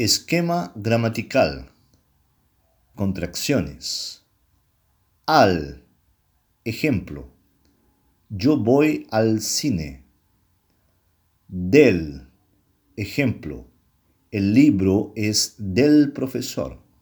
Esquema gramatical. Contracciones. Al. Ejemplo. Yo voy al cine. Del. Ejemplo. El libro es del profesor.